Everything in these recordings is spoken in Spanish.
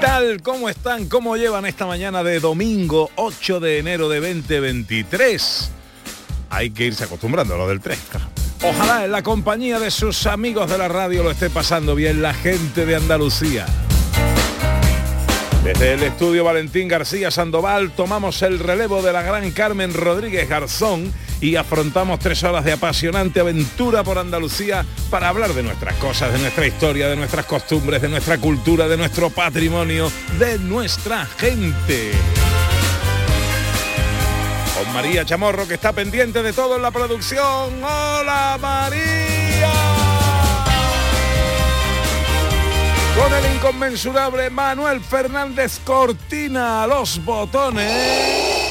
Tal? ¿Cómo están? ¿Cómo llevan esta mañana de domingo 8 de enero de 2023? Hay que irse acostumbrando a lo del 3. claro. Ojalá en la compañía de sus amigos de la radio lo esté pasando bien la gente de Andalucía. Desde el estudio Valentín García Sandoval tomamos el relevo de la gran Carmen Rodríguez Garzón y afrontamos tres horas de apasionante aventura por Andalucía para hablar de nuestras cosas, de nuestra historia, de nuestras costumbres, de nuestra cultura, de nuestro patrimonio, de nuestra gente. Con María Chamorro que está pendiente de todo en la producción. ¡Hola María! Con el inconmensurable Manuel Fernández Cortina los botones.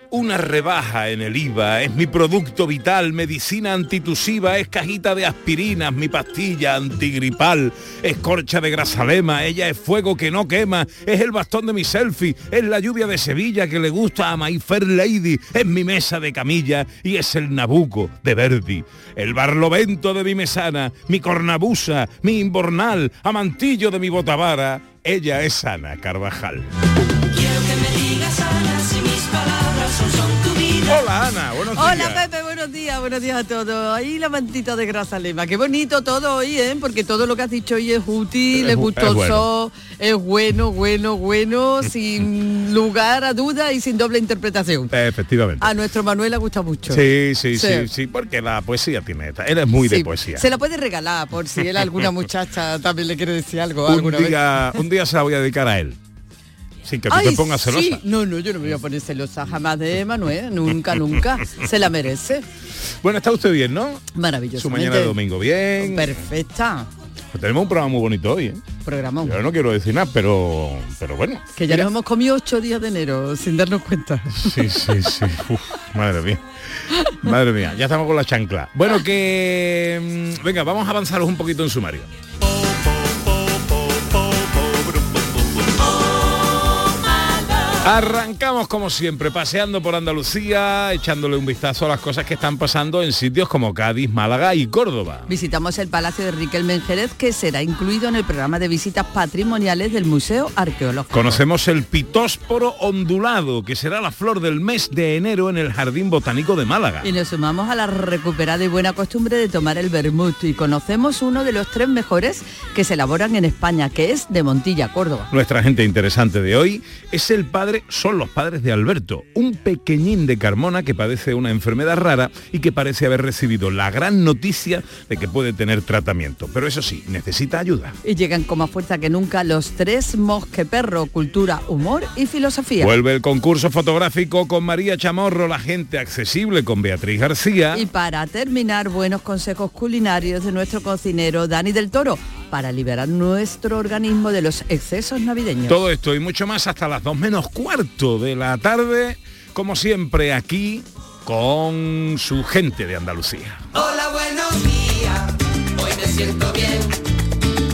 una rebaja en el IVA, es mi producto vital, medicina antitusiva, es cajita de aspirinas, mi pastilla antigripal, es corcha de grasalema, ella es fuego que no quema, es el bastón de mi selfie, es la lluvia de Sevilla que le gusta a My Fair Lady, es mi mesa de camilla y es el Nabuco de Verdi, el barlovento de mi mesana, mi cornabusa, mi imbornal, amantillo de mi botavara, ella es Ana Carvajal. Hola Ana, buenos días. Hola Pepe, buenos días, buenos días a todos. Ahí la mantita de grasa lema. Qué bonito todo hoy, ¿eh? Porque todo lo que has dicho hoy es útil, Es es, bu- es gustoso, es bueno, bueno, bueno, sin lugar a duda y sin doble interpretación. Efectivamente. A nuestro Manuel le gusta mucho. Sí, sí, sí, Sí. sí, porque la poesía tiene esta. Él es muy de Sí, poesía. Se la puede regalar por si él a alguna muchacha también le quiere decir algo Un alguna vez. día, un día se la voy a dedicar a él. Sin que tú te pongas celosa. sí. No, no, yo no me voy a poner celosa jamás de Manuel, nunca, nunca. Se la merece. Bueno, está usted bien, ¿no? Maravilloso. Su mañana de domingo bien. Perfecta. Pues tenemos un programa muy bonito hoy, ¿eh? Programón. Yo no quiero decir nada, pero, pero bueno. Que ya Mira. nos hemos comido ocho días de enero sin darnos cuenta. Sí, sí, sí. Uf, madre mía. Madre mía, ya estamos con la chancla. Bueno, que... mm, Venga, vamos a avanzaros un poquito en sumario. Arrancamos como siempre, paseando por Andalucía, echándole un vistazo a las cosas que están pasando en sitios como Cádiz, Málaga y Córdoba. Visitamos el Palacio de Riquelme en Jerez, que será incluido en el programa de visitas patrimoniales del Museo Arqueológico. Conocemos el pitósporo ondulado, que será la flor del mes de enero en el Jardín Botánico de Málaga. Y nos sumamos a la recuperada y buena costumbre de tomar el vermut y conocemos uno de los tres mejores que se elaboran en España, que es de Montilla, Córdoba. Nuestra gente interesante de hoy es el padre, son los padres de Alberto, un pequeñín de Carmona que padece una enfermedad rara y que parece haber recibido la gran noticia de que puede tener tratamiento. Pero eso sí, necesita ayuda. Y llegan con más fuerza que nunca los tres mosqueperro, cultura, humor y filosofía. Vuelve el concurso fotográfico con María Chamorro, la gente accesible con Beatriz García. Y para terminar, buenos consejos culinarios de nuestro cocinero Dani del Toro para liberar nuestro organismo de los excesos navideños. Todo esto y mucho más hasta las 2 menos cuarto de la tarde, como siempre aquí con su gente de Andalucía. Hola, buenos días. Hoy me siento bien.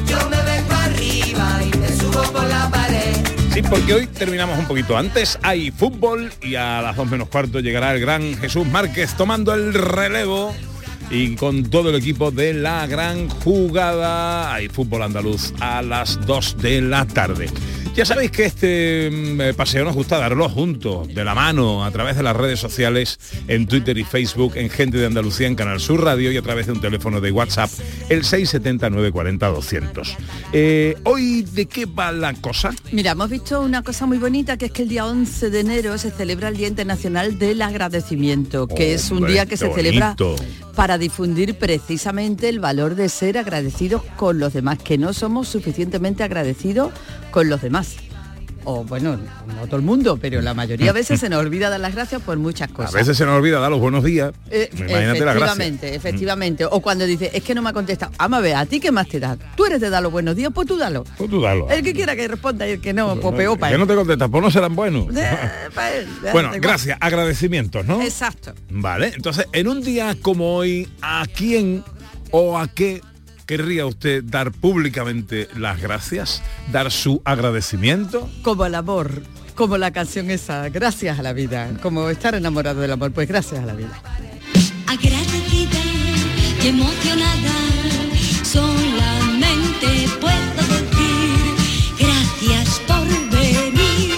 Yo me vengo arriba y me subo por la pared. Sí, porque hoy terminamos un poquito antes, hay fútbol y a las 2 menos cuarto llegará el gran Jesús Márquez tomando el relevo y con todo el equipo de la gran jugada. Hay fútbol andaluz a las 2 de la tarde. Ya sabéis que este mm, eh, paseo nos gusta darlo juntos, de la mano, a través de las redes sociales, en Twitter y Facebook, en Gente de Andalucía, en Canal Sur Radio y a través de un teléfono de WhatsApp, el 679-40-200. Eh, hoy, ¿de qué va la cosa? Mira, hemos visto una cosa muy bonita, que es que el día 11 de enero se celebra el Día Internacional del Agradecimiento, que es un día que se celebra para difundir precisamente el valor de ser agradecidos con los demás, que no somos suficientemente agradecidos con los demás. O bueno, no todo el mundo, pero la mayoría de veces se nos olvida dar las gracias por muchas A cosas. veces se nos olvida dar los buenos días. Eh, Imagínate la gracia. efectivamente, efectivamente. O cuando dice, es que no me ha contestado. Vamos a ver, ¿a ti qué más te da? Tú eres de dar los buenos días, pues tú dalo. Pues tú dalo. El que quiera que responda y el que no, pues peor para que no te contestas, pues no serán buenos. Eh, él, ya bueno, gracias, agradecimientos, ¿no? Exacto. Vale, entonces, en un día como hoy, ¿a quién o a qué querría usted dar públicamente las gracias? ¿Dar su agradecimiento? Como el amor, como la canción esa, gracias a la vida. Como estar enamorado del amor, pues gracias a la vida. agradecida y emocionada. Solamente puedo decir gracias por venir.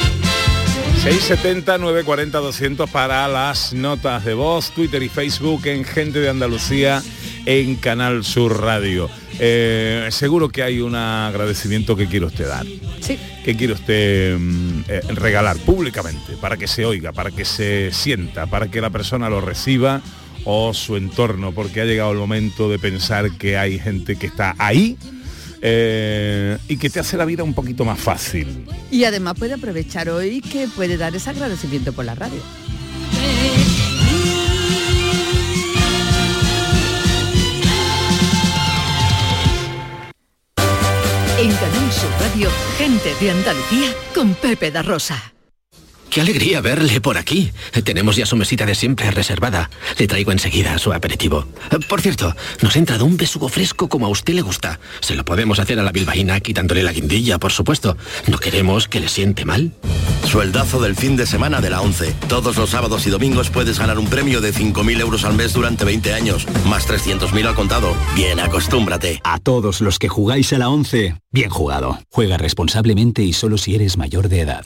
670 940 200 para las notas de voz, Twitter y Facebook en Gente de Andalucía en Canal Sur Radio. Eh, seguro que hay un agradecimiento que quiere usted dar. Sí. que quiere usted mm, eh, regalar públicamente para que se oiga, para que se sienta, para que la persona lo reciba o su entorno, porque ha llegado el momento de pensar que hay gente que está ahí eh, y que te hace la vida un poquito más fácil. Y además puede aprovechar hoy que puede dar ese agradecimiento por la radio. Gente de Andalucía con Pepe da Rosa. Qué alegría verle por aquí. Tenemos ya su mesita de siempre reservada. Le traigo enseguida su aperitivo. Por cierto, nos ha entrado un besugo fresco como a usted le gusta. Se lo podemos hacer a la bilbaína quitándole la guindilla, por supuesto. No queremos que le siente mal. Sueldazo del fin de semana de la 11. Todos los sábados y domingos puedes ganar un premio de 5.000 euros al mes durante 20 años, más 300.000 al contado. Bien, acostúmbrate. A todos los que jugáis a la 11, bien jugado. Juega responsablemente y solo si eres mayor de edad.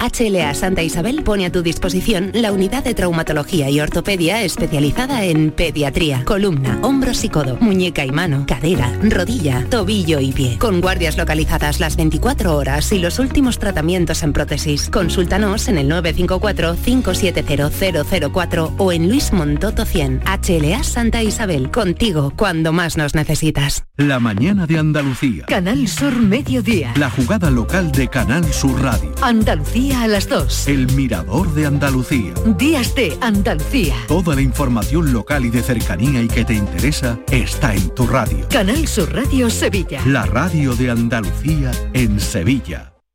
HLA Santa Isabel pone a tu disposición la unidad de traumatología y ortopedia especializada en pediatría, columna, hombros y codo, muñeca y mano, cadera, rodilla, tobillo y pie. Con guardias localizadas las 24 horas y los últimos tratamientos en prótesis. Consúltanos en el 954-570004 o en Luis Montoto 100. HLA Santa Isabel, contigo cuando más nos necesitas. La mañana de Andalucía. Canal Sur Mediodía. La jugada local de Canal Sur Radio. Andalucía a las 2. El mirador de Andalucía. Días de Andalucía. Toda la información local y de cercanía y que te interesa está en tu radio. Canal Sur Radio Sevilla. La radio de Andalucía en Sevilla.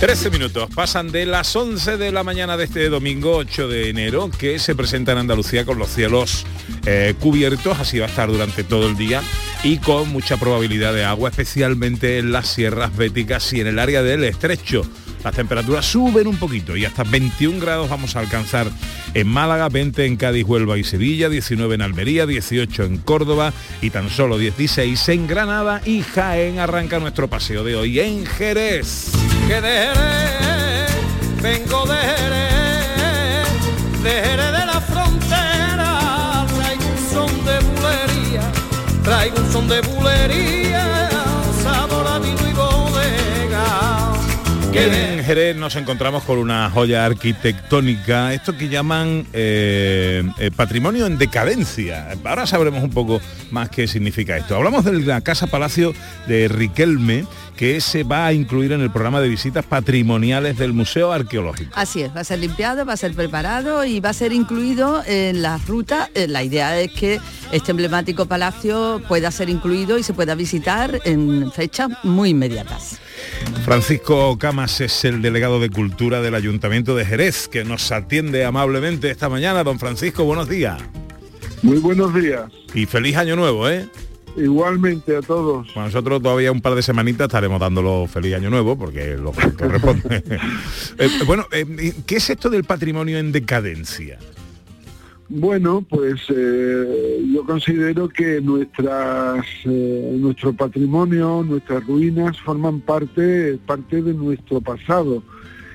13 minutos pasan de las 11 de la mañana de este domingo 8 de enero que se presenta en Andalucía con los cielos eh, cubiertos, así va a estar durante todo el día y con mucha probabilidad de agua, especialmente en las sierras béticas y en el área del estrecho. Las temperaturas suben un poquito y hasta 21 grados vamos a alcanzar en Málaga, 20 en Cádiz, Huelva y Sevilla, 19 en Almería, 18 en Córdoba y tan solo 16 en Granada y Jaén. Arranca nuestro paseo de hoy en Jerez. Jerez, vengo de Jerez, de Jerez de la frontera, traigo un son de bulería, traigo un son de bulería, En Jerez nos encontramos con una joya arquitectónica, esto que llaman eh, eh, patrimonio en decadencia. Ahora sabremos un poco más qué significa esto. Hablamos de la Casa Palacio de Riquelme, que se va a incluir en el programa de visitas patrimoniales del Museo Arqueológico. Así es, va a ser limpiado, va a ser preparado y va a ser incluido en la ruta. Eh, La idea es que este emblemático palacio pueda ser incluido y se pueda visitar en fechas muy inmediatas. Francisco Camas es el delegado de Cultura del Ayuntamiento de Jerez, que nos atiende amablemente esta mañana. Don Francisco, buenos días. Muy buenos días. Y feliz año nuevo, ¿eh? Igualmente a todos. Bueno, nosotros todavía un par de semanitas estaremos dándolo feliz año nuevo, porque lo que corresponde. Eh, bueno, eh, ¿qué es esto del patrimonio en decadencia? Bueno, pues eh, yo considero que nuestras, eh, nuestro patrimonio, nuestras ruinas forman parte, parte de nuestro pasado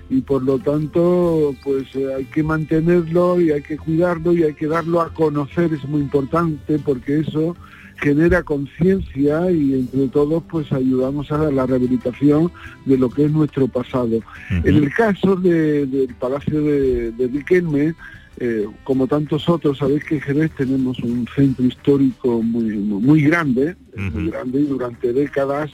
y por lo tanto pues hay que mantenerlo y hay que cuidarlo y hay que darlo a conocer, es muy importante porque eso genera conciencia y entre todos pues ayudamos a la rehabilitación de lo que es nuestro pasado. En el caso de- del Palacio de, de Riquelme, eh, como tantos otros, sabéis que en Jerez tenemos un centro histórico muy, muy, muy grande, muy grande y durante décadas,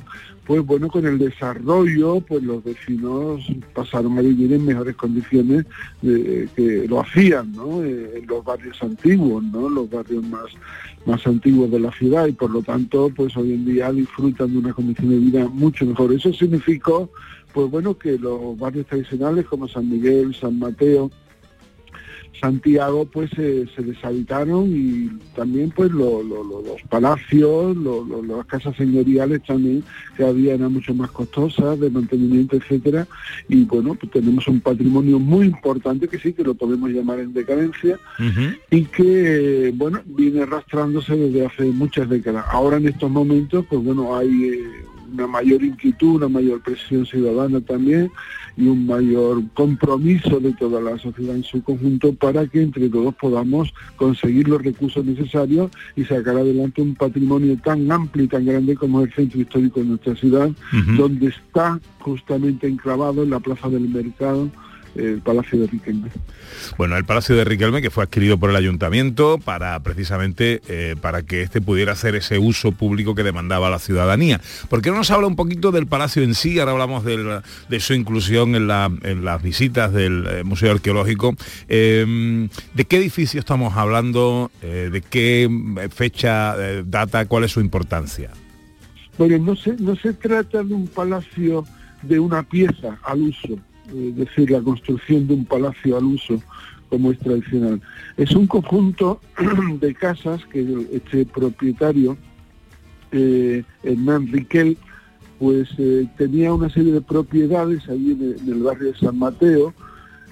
pues bueno, con el desarrollo, pues los vecinos pasaron a vivir en mejores condiciones de- que lo hacían, ¿no? Eh, en los barrios antiguos, ¿no? Los barrios más, más antiguos de la ciudad y por lo tanto, pues hoy en día disfrutan de una condición de vida mucho mejor. Eso significó, pues bueno, que los barrios tradicionales como San Miguel, San Mateo, Santiago pues eh, se deshabitaron y también pues lo- lo- lo- los palacios, las casas señoriales también que había eran mucho más costosas de mantenimiento, etcétera y bueno pues tenemos un patrimonio muy importante que sí que lo podemos llamar en decadencia y que eh, bueno viene arrastrándose desde hace muchas décadas. Ahora en estos momentos pues bueno hay eh, una mayor inquietud, una mayor presión ciudadana también y un mayor compromiso de toda la sociedad en su conjunto para que entre todos podamos conseguir los recursos necesarios y sacar adelante un patrimonio tan amplio y tan grande como es el centro histórico de nuestra ciudad, donde está justamente enclavado en la plaza del mercado el Palacio de Riquelme. Bueno, el Palacio de Riquelme, que fue adquirido por el ayuntamiento para precisamente eh, para que éste pudiera hacer ese uso público que demandaba la ciudadanía. ¿Por qué no nos habla un poquito del palacio en sí? Ahora hablamos del- de su inclusión en, la- en las visitas del eh, Museo Arqueológico. Eh, ¿De qué edificio estamos hablando? Eh, ¿De qué fecha, data? ¿Cuál es su importancia? Bueno, no se, no se trata de un palacio de una pieza al uso, es decir, la construcción de un palacio al uso como es tradicional. Es un conjunto de casas que este propietario, eh, Hernán Riquel, pues eh, tenía una serie de propiedades ahí en el, barrio de San Mateo,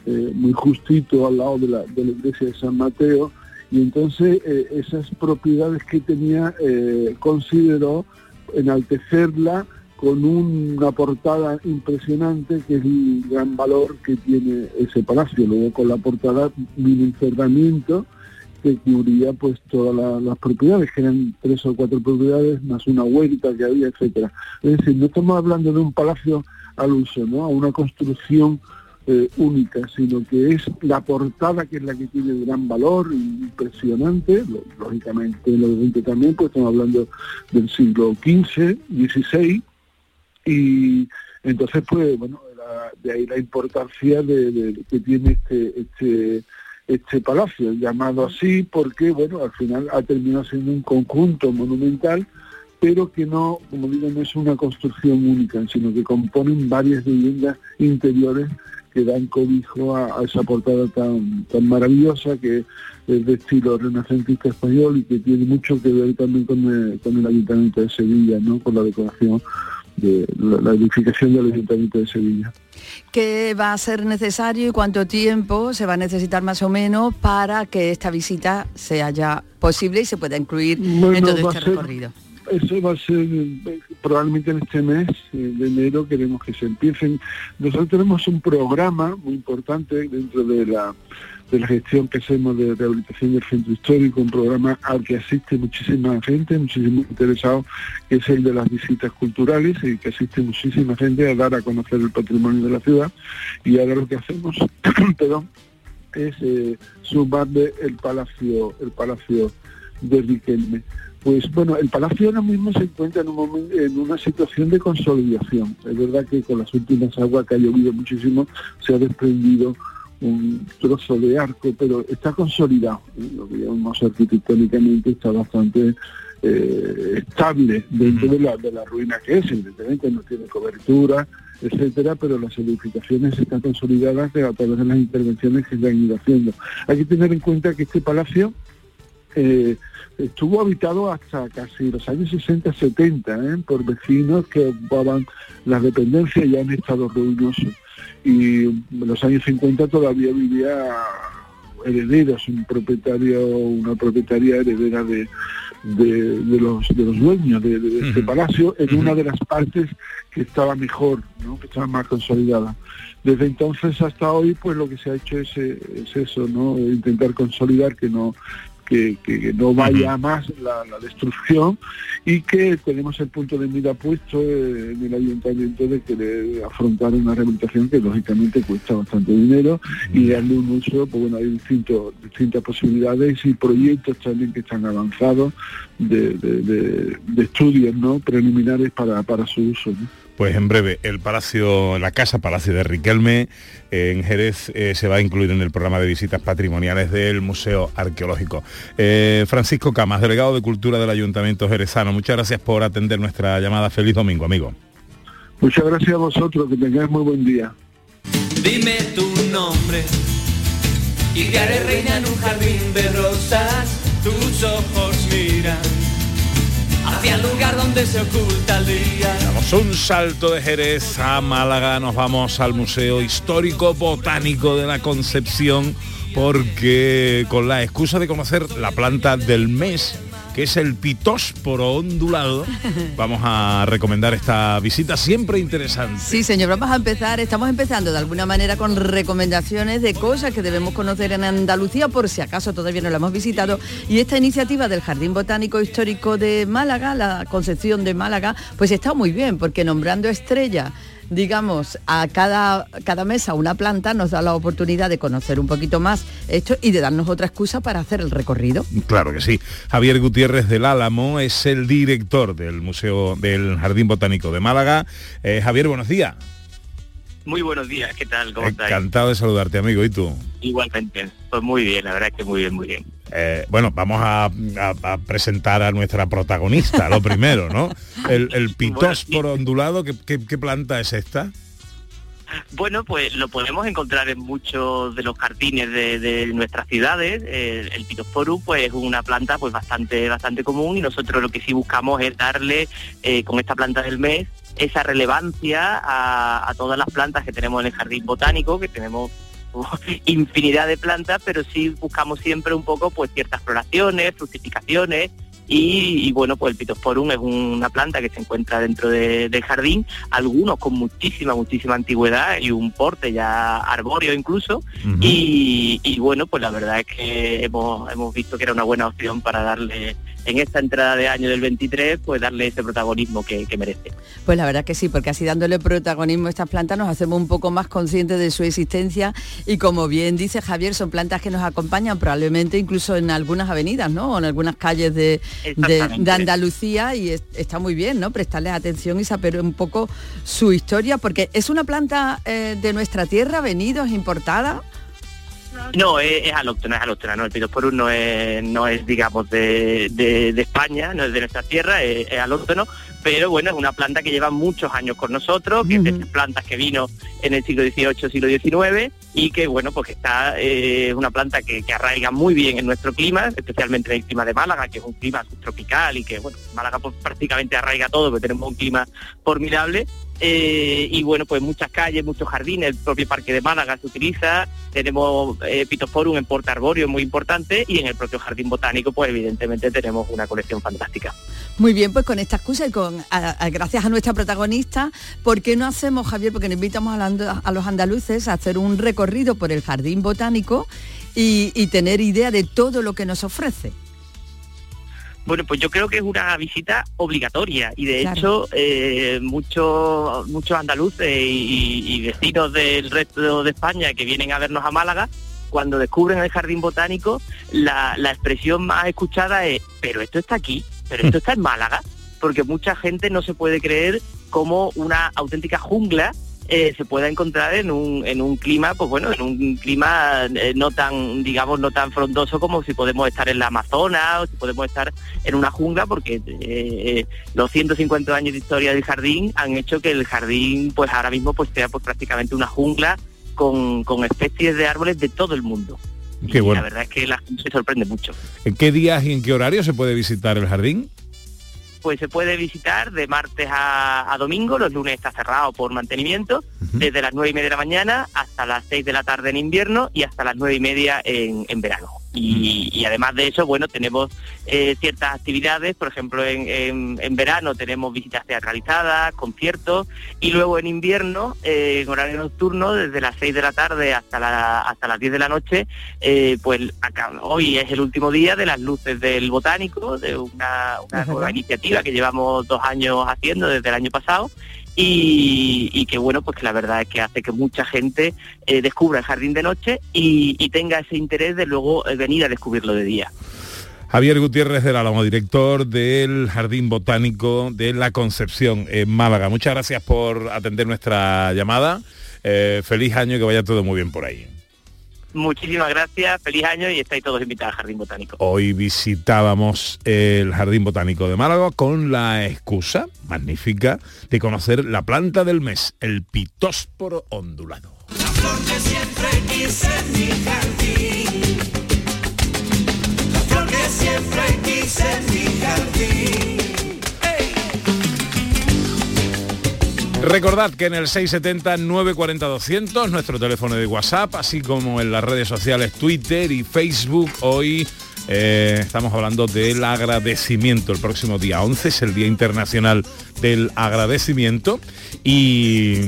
eh, muy justito al lado de la, de la iglesia de San Mateo, y entonces eh, esas propiedades que tenía eh, consideró enaltecerla con una portada impresionante que es el gran valor que tiene ese palacio. Luego con la portada vino un cerramiento que cubría pues todas la- las propiedades, que eran tres o cuatro propiedades, más una huerta que había, etcétera. Es decir, no estamos hablando de un palacio al uso, ¿no? A una construcción eh, única, sino que es la portada que es la que tiene gran valor, impresionante, lógicamente lo 20 también, pues estamos hablando del siglo XV, XVI, y entonces pues bueno, la- de ahí la importancia de, que tiene este, este, este palacio, llamado así porque bueno, al final ha terminado siendo un conjunto monumental pero que no, como digo, no es una construcción única, sino que componen varias viviendas interiores que dan cobijo a, a esa portada tan, tan maravillosa que es de estilo renacentista español y que tiene mucho que ver también con el, con el ayuntamiento de Sevilla, ¿no? con la decoración de la, la edificación del Ayuntamiento de Sevilla. ¿Qué va a ser necesario y cuánto tiempo se va a necesitar más o menos para que esta visita sea ya posible y se pueda incluir en Bueno, todo va este ser- recorrido? Eso va a ser eh, probablemente en este mes eh, de enero queremos que se empiecen. Nosotros tenemos un programa muy importante dentro de la de la gestión que hacemos de rehabilitación del centro histórico, un programa al que asiste muchísima gente, muchísimos interesados, que es el de las visitas culturales y que asiste muchísima gente a dar a conocer el patrimonio de la ciudad. Y ahora lo que hacemos, perdón, es eh, sumarle el palacio, el palacio de Riquelme. Pues bueno, el palacio ahora mismo se encuentra en, un momen- en una situación de consolidación. Es verdad que con las últimas aguas que ha llovido muchísimo se ha desprendido un trozo de arco, pero está consolidado. Lo que llamamos arquitectónicamente está bastante eh, estable dentro de, la, de la ruina que es. Evidentemente no tiene cobertura, etcétera, pero las edificaciones están consolidadas de- a través de las intervenciones que se han ido haciendo. Hay que tener en cuenta que este palacio eh, estuvo habitado hasta casi los años 60-70 ¿eh? por vecinos que ocupaban las dependencias ya en estado ruinoso. Y en los años 50 todavía vivía herederos, un propietario, una propietaria heredera de, de, de los, de los dueños de, de este palacio en una de las partes que estaba mejor, ¿no? que estaba más consolidada. Desde entonces hasta hoy, pues lo que se ha hecho es, eh, es eso, ¿no? Intentar consolidar que no que, no vaya más la, la destrucción y que tenemos el punto de mira puesto eh, en el ayuntamiento de querer afrontar una rehabilitación que lógicamente cuesta bastante dinero y darle un uso, pues bueno, hay distintos, distintas posibilidades y proyectos también que están avanzados de, de- de- de estudios ¿no? preliminares para, para su uso. ¿no? Pues en breve, el Palacio, la Casa Palacio de Riquelme eh, en Jerez eh, se va a incluir en el programa de visitas patrimoniales del Museo Arqueológico. Eh, Francisco Camas, delegado de Cultura del Ayuntamiento Jerezano, muchas gracias por atender nuestra llamada. Feliz domingo, amigo. Muchas gracias a vosotros, que tengáis muy buen día. Dime tu nombre y te haré reina en un jardín de rosas. Tus ojos hacia el lugar donde se oculta el día. Damos un salto de Jerez a Málaga, nos vamos al Museo Histórico Botánico de la Concepción porque con la excusa de conocer la planta del mes, que es el pitósporo ondulado, vamos a recomendar esta visita siempre interesante. Sí, señor, vamos a empezar, estamos empezando de alguna manera con recomendaciones de cosas que debemos conocer en Andalucía por si acaso todavía no la hemos visitado y esta iniciativa del Jardín Botánico Histórico de Málaga, la Concepción de Málaga, pues está muy bien porque nombrando estrella digamos, a cada, cada mesa una planta nos da la oportunidad de conocer un poquito más esto y de darnos otra excusa para hacer el recorrido. Claro que sí. Javier Gutiérrez del Álamo es el director del Museo del Jardín Botánico de Málaga. Eh, Javier, buenos días. Muy buenos días, ¿qué tal? ¿Cómo estáis? Encantado de saludarte, amigo. ¿Y tú? Igualmente, pues muy bien, la verdad es que muy bien, muy bien. Eh, bueno, vamos a, a- a presentar a nuestra protagonista, lo primero, ¿no? El, el pitósporo ondulado, ¿qué, qué, qué planta es esta? Bueno, pues lo podemos encontrar en muchos de los jardines de, nuestras ciudades. El, el pues es una planta pues bastante bastante común y nosotros lo que sí buscamos es darle eh, con esta planta del mes esa relevancia a, todas las plantas que tenemos en el jardín botánico, que tenemos uh, infinidad de plantas, pero sí buscamos siempre un poco pues ciertas floraciones, fructificaciones y, y, bueno, pues el Pittosporum es una planta que se encuentra dentro de- del jardín, algunos con muchísima, muchísima antigüedad y un porte ya arbóreo incluso. y, y bueno, pues la verdad es que hemos, hemos visto que era una buena opción para darle, en esta entrada de año del 23, pues darle ese protagonismo que, que merece. Pues la verdad que sí, porque así dándole protagonismo a estas plantas nos hacemos un poco más conscientes de su existencia y como bien dice Javier, son plantas que nos acompañan probablemente incluso en algunas avenidas, ¿no? O en algunas calles de, de, Exactamente. de Andalucía y es- está muy bien, ¿no? Prestarles atención y saber un poco su historia, porque es una planta eh, de nuestra tierra, venido, es importada. No, es, es alóctona, es alóctona, no, el Pittosporum no es, no es digamos, de, de- de España, no es de nuestra tierra, es, es alóctono, pero bueno, es una planta que lleva muchos años con nosotros, que es de estas plantas que vino en el siglo XVIII, siglo XIX y que bueno, pues que está eh, una planta que, que arraiga muy bien en nuestro clima, especialmente en el clima de Málaga, que es un clima subtropical y que bueno, Málaga pues, prácticamente arraiga todo, porque tenemos un clima formidable eh, y bueno, pues muchas calles, muchos jardines, el propio parque de Málaga se utiliza, tenemos eh, Pitoforum en Porta Arborio muy importante y en el propio jardín botánico pues evidentemente tenemos una colección fantástica. Muy bien, pues con esta excusa y con gracias a nuestra protagonista, ¿por qué no hacemos, Javier, porque nos invitamos a, a los andaluces a hacer un recorrido por el jardín botánico y tener idea de todo lo que nos ofrece? Bueno, pues yo creo que es una visita obligatoria y de Claro. hecho eh, muchos muchos andaluces y, y vecinos del resto de España que vienen a vernos a Málaga, cuando descubren el jardín botánico, la, la expresión más escuchada es, pero esto está aquí, pero esto está en Málaga, porque mucha gente no se puede creer como una auténtica jungla eh, se pueda encontrar en un, en un clima, pues bueno, en un clima eh, no tan, digamos, no tan frondoso como si podemos estar en la Amazonas o si podemos estar en una jungla, porque eh, los 150 años de historia del jardín han hecho que el jardín, pues ahora mismo, pues sea pues prácticamente una jungla con, con especies de árboles de todo el mundo. Qué Y bueno. la verdad es que la gente se sorprende mucho. ¿En qué días y en qué horario se puede visitar el jardín? Pues se puede visitar de martes a, a domingo, los lunes está cerrado por mantenimiento, desde las nueve y media de la mañana hasta las 6 de la tarde en invierno y hasta las nueve y media en, en verano. Y, y además de eso, bueno, tenemos eh, ciertas actividades, por ejemplo, en, en- en verano tenemos visitas teatralizadas, conciertos, y luego en invierno, eh, en horario nocturno, desde las 6 de la tarde hasta, la- hasta las 10 de la noche, eh, pues acá- hoy es el último día de las luces del botánico, de una, una nueva iniciativa que llevamos dos años haciendo desde el año pasado y, que bueno, pues que la verdad es que hace que mucha gente eh, descubra el jardín de noche y, y tenga ese interés de luego eh, venir a descubrirlo de día. Javier Gutiérrez del Álamo, director del Jardín Botánico de La Concepción en Málaga. Muchas gracias por atender nuestra llamada. Eh, feliz año y que vaya todo muy bien por ahí. Muchísimas gracias, feliz año y estáis todos invitados al Jardín Botánico. Hoy visitábamos el Jardín Botánico de Málaga con la excusa magnífica de conocer la planta del mes, el pitósporo ondulado. flor que siempre quise en mi jardín. La flor que siempre quise en mi jardín. Recordad que en el 670-940-200, nuestro teléfono de WhatsApp, así como en las redes sociales Twitter y Facebook, hoy eh, estamos hablando del agradecimiento. El próximo día 11 es el Día Internacional del Agradecimiento y,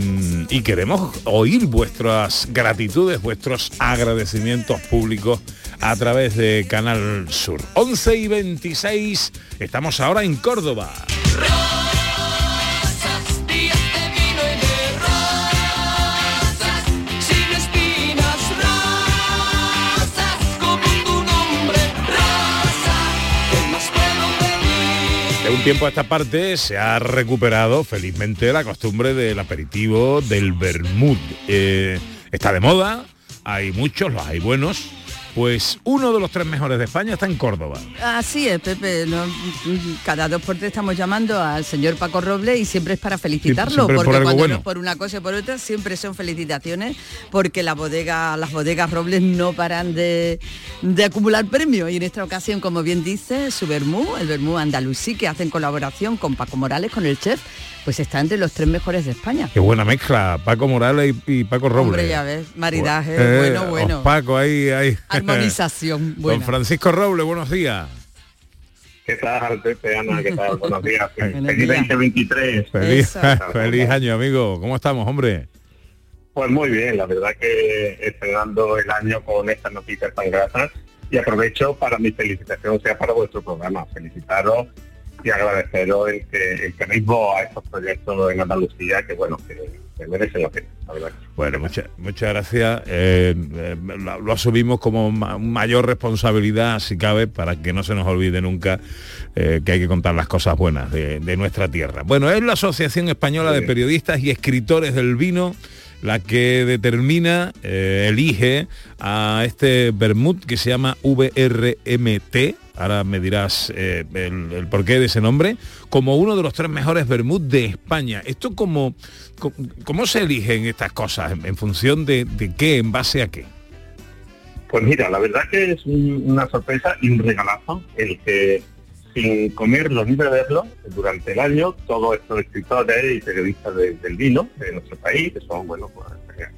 y queremos oír vuestras gratitudes, vuestros agradecimientos públicos a través de Canal Sur. 11 y 26, estamos ahora en Córdoba. Un tiempo a esta parte se ha recuperado felizmente la costumbre del aperitivo del vermut. Eh, está de moda, hay muchos, los hay buenos. Pues uno de los tres mejores de España está en Córdoba. Así es, Pepe. no, cada dos por tres estamos llamando al señor Paco Roble y siempre es para felicitarlo, por porque algo cuando bueno. no es por una cosa y por otra siempre son felicitaciones, porque la bodega, las bodegas Robles no paran de, de acumular premios. Y en esta ocasión, como bien dice, su vermú, el vermú andalusí, que hace en colaboración con Paco Morales, con el chef, pues está entre los tres mejores de España. Qué buena mezcla, Paco Morales y, y Paco Robles. Hombre, ya ves, maridaje, Eh, bueno, bueno. os Paco, ahí, ahí. Armonización, Don buena. Francisco Robles, buenos días. ¿Qué tal, Pepe, Ana? ¿Qué tal? Buenos días. Buenos Feliz días. 2023. Feliz, feliz año, amigo. ¿Cómo estamos, hombre? Pues muy bien, la verdad que estrenando el año con estas noticias tan gratas y aprovecho para mi felicitación sea para vuestro programa. Felicitaros y agradeceros el que, el que deis voz a estos proyectos en Andalucía que bueno, que, que merecen la pena, la verdad. Bueno, muchas muchas gracias. Eh, eh, lo, lo asumimos como ma- mayor responsabilidad, si cabe, para que no se nos olvide nunca eh, que hay que contar las cosas buenas de, de nuestra tierra. Bueno, es la Asociación Española de Periodistas y Escritores del Vino la que determina, elige a este vermut que se llama VRMT, ahora me dirás eh, el, el porqué de ese nombre, como uno de los tres mejores vermut de España. ¿Esto cómo, cómo, se eligen estas cosas? ¿En, función de, de qué? ¿En base a qué? Pues mira, la verdad que es un- una sorpresa y un regalazo el que sin comerlo ni beberlo, durante el año todos estos escritores y periodistas de- del vino de nuestro país, que son, bueno, pues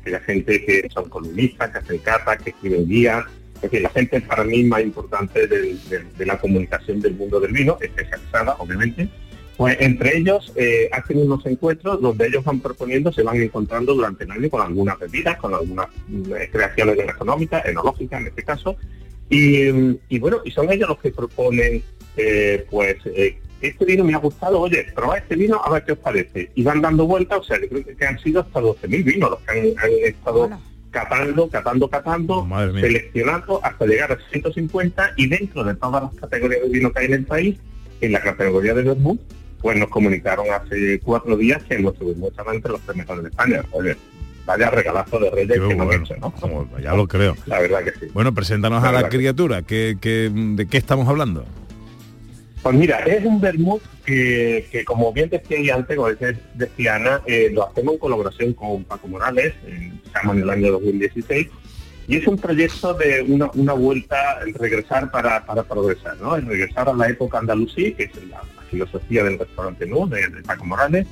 aquella gente que son columnistas, que hacen catas, que escriben guías, decir, gente para mí más importante de la comunicación del mundo del vino, especializada, obviamente, pues entre ellos eh, hacen unos encuentros donde ellos van proponiendo, se van encontrando durante el año con algunas bebidas, con algunas eh, creaciones gastronómicas, enológicas en este caso, y, bueno, y son ellos los que proponen, eh, pues, eh, este vino me ha gustado, oye, probad este vino a ver qué os parece. Y van dando vueltas, o sea, yo creo que, han sido hasta 12.000 vinos los que han estado catando, catando, catando, Madre mía. seleccionando hasta llegar a 150 y dentro de todas las categorías de vino que hay en el país, en la categoría de Vermouth, pues nos comunicaron hace cuatro días que nuestro Vermouth estaba entre los tres mejores de España. Oye, vaya regalazo de Reyes que han bueno. hecho, ¿no? Como- ya lo creo. La verdad que sí. Bueno, preséntanos La a la que- criatura. ¿Qué, qué- de qué estamos hablando? Pues mira, es un vermouth que, que como bien decía antes, como decía, Ana, eh, lo hacemos en colaboración con Paco Morales, estamos en el año 2016, y es un proyecto de una, una vuelta, el regresar para, para progresar, ¿no? El regresar a la época andalusí, que es la, la filosofía del restaurante ¿no? de, de Paco Morales,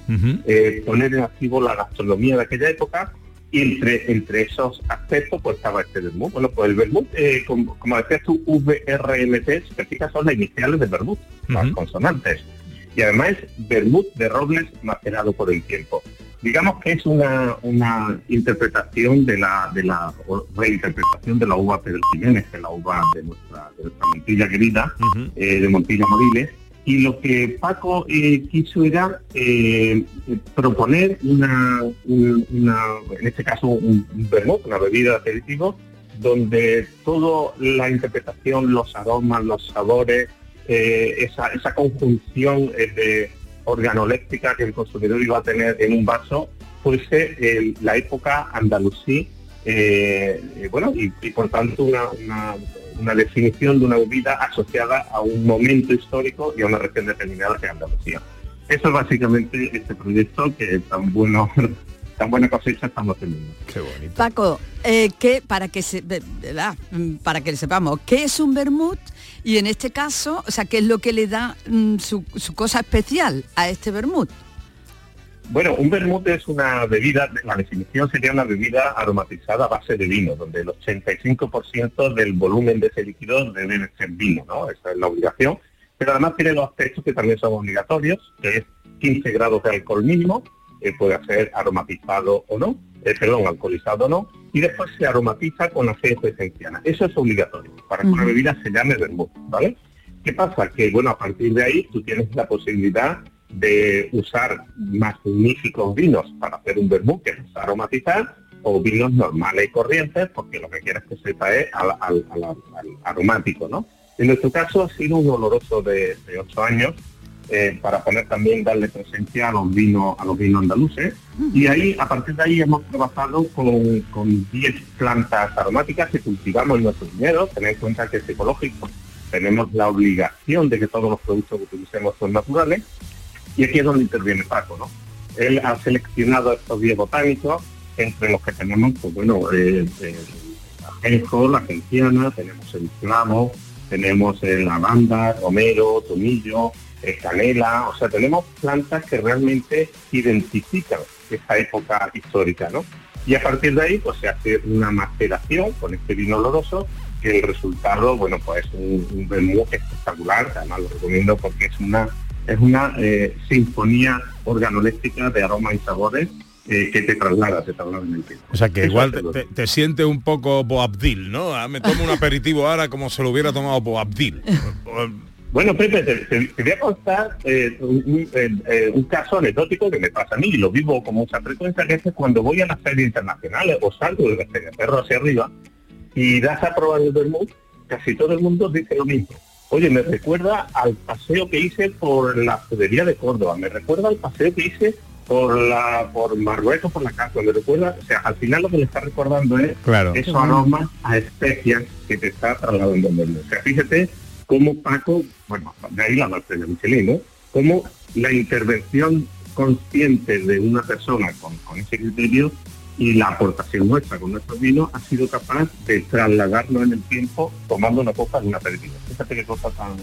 eh, poner en activo la gastronomía de aquella época y entre, entre esos aspectos pues estaba este vermut. Bueno, pues el vermut, eh, como, como decías tú, VRMT, si te fijas, son las iniciales de vermut, las consonantes. Y además es vermut de robles macerado por el tiempo. Digamos que es una, una interpretación de la, de la reinterpretación de la uva Pedro Jiménez, es la uva de nuestra, de nuestra Montilla querida, eh, de Montilla Moriles, y lo que Paco eh, quiso era eh, proponer una, un- una- en este caso un, un vermut, una bebida de aperitivo, donde toda la interpretación, los aromas, los sabores, eh, esa, esa conjunción eh, de organoléptica que el consumidor iba a tener en un vaso, fuese eh, la época andalusí, eh, eh, bueno, y, y por tanto una, una- una definición de una bebida asociada a un momento histórico y a una región determinada que es Andalucía. Eso es básicamente este proyecto que tan bueno, tan buena cosecha estamos teniendo. Qué bonito. Paco, eh, ¿qué- para que se, ¿verdad? Mm, para que sepamos, ¿qué es un vermut? Y en este caso, o sea, ¿qué es lo que le da mm, su, cosa especial a este vermut? Bueno, un vermut es una bebida, la definición sería una bebida aromatizada a base de vino, donde el 85% del volumen de ese líquido debe de ser vino, ¿no? Esa es la obligación. Pero además tiene dos aspectos que también son obligatorios, que es 15 grados de alcohol mínimo, eh, puede ser aromatizado o no, eh, perdón, alcoholizado no, y después se aromatiza con aceite esencial. Eso es obligatorio para que una bebida se llame vermut, ¿vale? ¿Qué pasa? Que, bueno, a partir de ahí tú tienes la posibilidad de usar magníficos vinos para hacer un vermut, que es aromatizar, o vinos normales y corrientes, porque lo que quieres que sepa es al, al- al- al aromático, ¿no? En nuestro caso ha sido un oloroso de, de 8 años, eh, para poner también, darle presencia a los vinos, a los vinos andaluces. Y ahí, a partir de ahí hemos trabajado con, con 10 plantas aromáticas que cultivamos en nuestros viñedos. Tened en cuenta que es ecológico. Tenemos la obligación de que todos los productos que utilicemos son naturales. Y aquí es donde interviene Paco, ¿no? Él ha seleccionado estos 10 botánicos, entre los que tenemos, pues bueno, eh, el ajenjo, la genciana, tenemos el clavo, tenemos el lavanda, romero, tomillo, eh, canela, o sea, tenemos plantas que realmente identifican esa época histórica, ¿no? Y a partir de ahí, pues se hace una maceración con este vino oloroso, que el resultado, bueno, pues es un, un espectacular, además lo recomiendo porque es una es una eh, sinfonía organoléptica de aromas y sabores eh, que te traslada, te traslada en el tiempo. O sea que Eso igual te, lo te- te sientes un poco Boabdil, ¿no? Ah, me tomo un aperitivo ahora como se lo hubiera tomado Boabdil. Bueno, Pepe, te, te- te voy a contar eh, un, eh, eh, un caso anecdótico que me pasa a mí y lo vivo con mucha frecuencia, que es que cuando voy a las ferias internacionales o salgo de la feria perro hacia arriba y das a probar el vermut, casi todo el mundo dice lo mismo. Oye, me recuerda al paseo que hice por la Judería de Córdoba, me recuerda al paseo que hice por la por Marruecos, por la casa, me recuerda, o sea, al final lo que le está recordando es Claro. esos aromas a especias que te está trasladando el vermut. O sea, fíjate cómo Paco, bueno, de ahí la base de Michelin, ¿no? Cómo la intervención consciente de una persona con, con ese criterio y la aportación nuestra con nuestros vinos ha sido capaz de trasladarlo en el tiempo tomando una copa de una aperitivo. Fíjate qué cosa tan...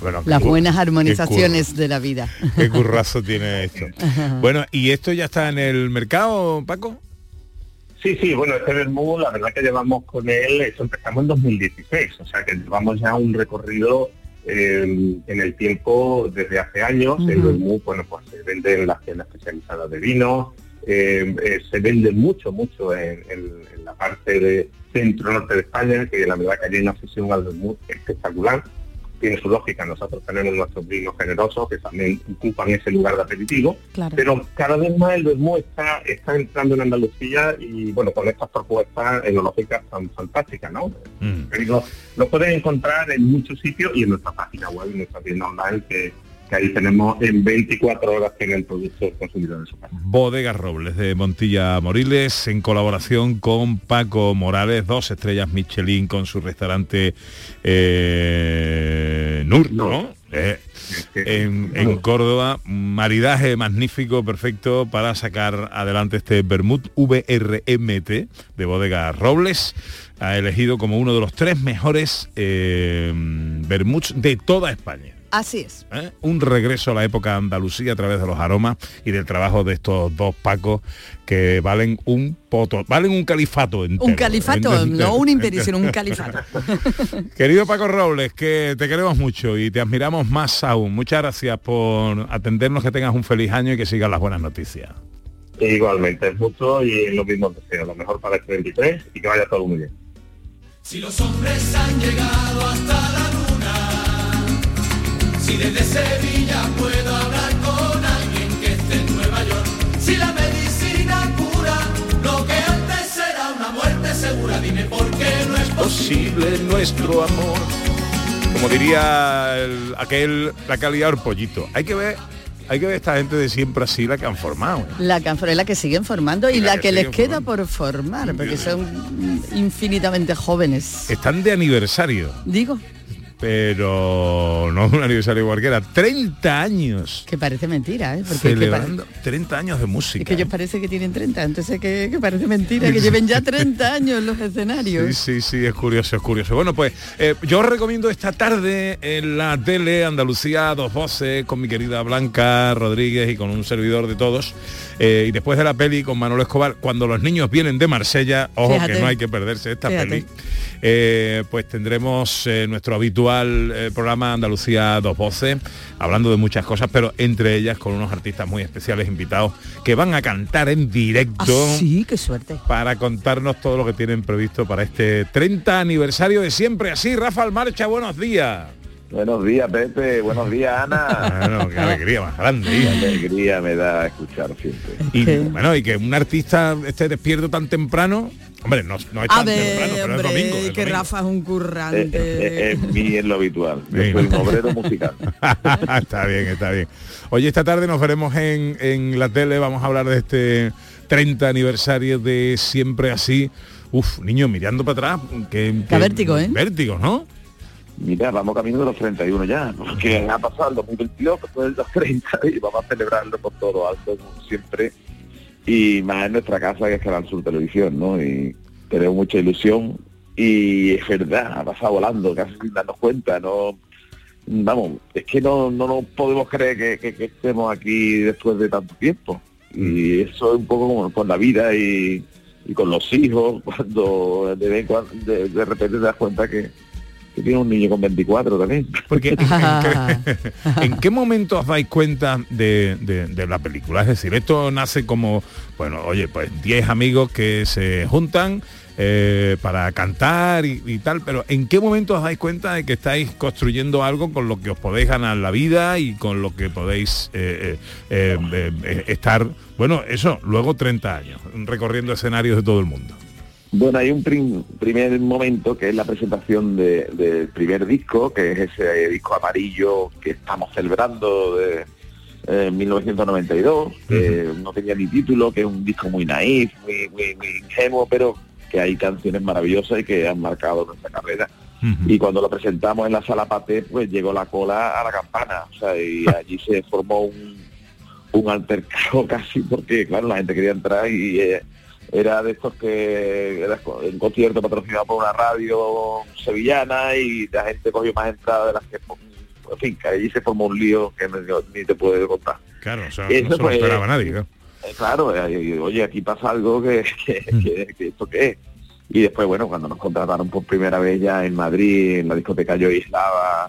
bueno, Las qué- buenas armonizaciones de la vida. Qué currazo tiene esto. Bueno, ¿y esto ya está en el mercado, Paco? Sí, sí, bueno, este vermú, la verdad que llevamos con él, eso empezamos en 2016, o sea que llevamos ya un recorrido eh, en el tiempo desde hace años. El vermú, bueno, pues se vende en las tiendas especializadas de vino, eh, eh, se vende mucho, mucho en, en- en la parte de centro-norte de España, que la verdad que hay una afición al vermú espectacular. Tiene su lógica, nosotros tenemos nuestros vinos generosos que también ocupan ese lugar de aperitivo, Claro. pero cada vez más el vermú está, está entrando en Andalucía y bueno, con estas propuestas enológicas tan fantásticas, ¿no? Pero lo pueden encontrar en muchos sitios y en nuestra página web, en nuestra tienda online, que, que ahí tenemos en 24 horas tiene el producto consumidor en su casa. Bodega Robles de Montilla Moriles en colaboración con Paco Morales, dos estrellas Michelin con su restaurante eh, Nur, ¿no? Eh, en, en Córdoba, maridaje magnífico, perfecto para sacar adelante este Bermud VRMT de Bodega Robles. Ha elegido como uno de los tres mejores eh, Bermuds de toda España. Así es. ¿eh? un regreso a la época Andalucía a través de los aromas y del trabajo de estos dos pacos que valen un poto, valen un califato entero. Un califato, Entero, no un imperio, sino un califato. Querido Paco Robles, que te queremos mucho y te admiramos más aún. Muchas gracias por atendernos, que tengas un feliz año y que sigan las buenas noticias. Igualmente, es mucho y lo mismo deseo, lo mejor para este 23 y que vaya todo muy bien. Si los hombres han llegado hasta la luna, si desde Sevilla puedo hablar con alguien que esté en Nueva York, si la medicina cura lo que antes era una muerte segura, dime por qué no es Posible nuestro amor. Como diría el- aquel, la calidad del pollito. Hay que ver, hay que ver esta gente de siempre así la que han formado. La canforela que siguen formando y La la, que que, les queda por formar, porque son infinitamente jóvenes. Están de aniversario. Digo, pero no un aniversario cualquiera, 30 años que parece mentira, ¿eh? Porque es que, pa- celebrando 30 años de música. es que ellos parece que tienen 30, entonces que, que parece mentira que lleven ya 30 años en los escenarios. Sí, sí, sí, es curioso, es curioso. Bueno, pues eh, yo os recomiendo esta tarde en la tele Andalucía Dos Voces con mi querida Blanca Rodríguez y con un servidor de todos. eh, y después de la peli con Manolo Escobar, cuando los niños vienen de Marsella, ojo Fíjate. que no hay que perderse esta Fíjate. peli. eh, pues tendremos eh, nuestro habitual eh, programa Andalucía Dos Voces, hablando de muchas cosas, pero entre ellas con unos artistas muy especiales invitados que van a cantar en directo Ah, sí, qué suerte. para contarnos todo lo que tienen previsto para este 30 aniversario de siempre así. Rafael Marcha, buenos días. Buenos días, Pepe. Buenos días, Ana. Bueno, qué alegría más grande. Qué alegría me da escuchar siempre. Y bueno, y que un artista esté despierto tan temprano, hombre, no, no es A tan ver, temprano, pero hombre, es domingo. es que domingo. Rafa es un currante. es- es mi es lo habitual. Yo soy un obrero musical. está bien, está bien. Oye, esta tarde nos veremos en, en la tele, vamos a hablar de este 30 aniversario de Siempre Así. Uf, niño, mirando para atrás, que, Da vértigo, ¿eh? Vértigo, ¿no? Mira, vamos camino de los 31 ya, porque ha pasado el 2022, después de los 30 y vamos a celebrarlo por todo lo alto, como siempre. Y más en nuestra casa, que es Canal Sur Televisión, ¿no? Y tenemos mucha ilusión. Y es verdad, ha pasado volando, casi sin darnos cuenta, ¿no? Vamos, es que no, no nos podemos creer que, que- que estemos aquí después de tanto tiempo. Y eso es un poco como con la vida y, y con los hijos, cuando de, de, de repente te das cuenta que, que tiene un niño con 24 también. Porque ¿en, qué, en qué momento os dais cuenta de, de- de la película? Es decir, esto nace como, bueno, oye, pues 10 amigos que se juntan eh, para cantar y, y tal, pero ¿en qué momento os dais cuenta de que estáis construyendo algo con lo que os podéis ganar la vida y con lo que podéis eh, eh, eh, eh, estar, bueno, eso, luego 30 años, recorriendo escenarios de todo el mundo? Bueno, hay un prim- primer momento que es la presentación de- del primer disco, que es ese disco amarillo que estamos celebrando de eh, 1992, que no tenía ni título, que es un disco muy naif, muy, muy, muy ingenuo, pero que hay canciones maravillosas y que han marcado nuestra carrera. Y cuando lo presentamos en la sala Paté, pues llegó la cola a la campana. O sea, y allí se formó un, un altercado casi porque, claro, la gente quería entrar y eh, era de estos que era un concierto patrocinado por una radio sevillana y la gente cogió más entradas de las que en fin, que allí se formó un lío que no- ni te puedo contar. Claro, o sea, no eso lo fue- esperaba nadie, claro. Eh, Claro, eh, oye, aquí pasa algo que, que, que- que esto qué es. Y después, bueno, cuando nos contrataron por primera vez ya en Madrid, en la discoteca Yo Islava,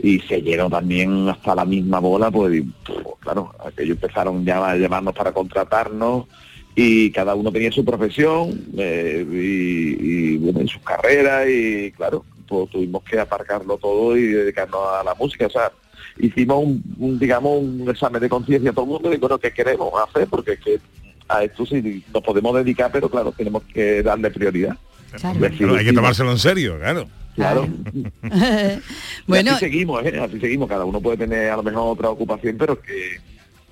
y se llenó también hasta la misma bola, pues, y, pues, claro, aquellos empezaron ya a llamarnos para contratarnos y cada uno tenía su profesión eh, y, y, bueno, en sus carreras y claro, pues tuvimos que aparcarlo todo y dedicarnos a la música. O sea, hicimos un, un, digamos, un examen de conciencia a todo el mundo y bueno, ¿qué queremos hacer? Porque es que a esto sí nos podemos dedicar, pero claro, tenemos que darle prioridad. Claro. Hay que tomárselo en serio, claro. Claro. Bueno. Y así seguimos, ¿eh? así seguimos. Cada uno puede tener a lo mejor otra ocupación, pero que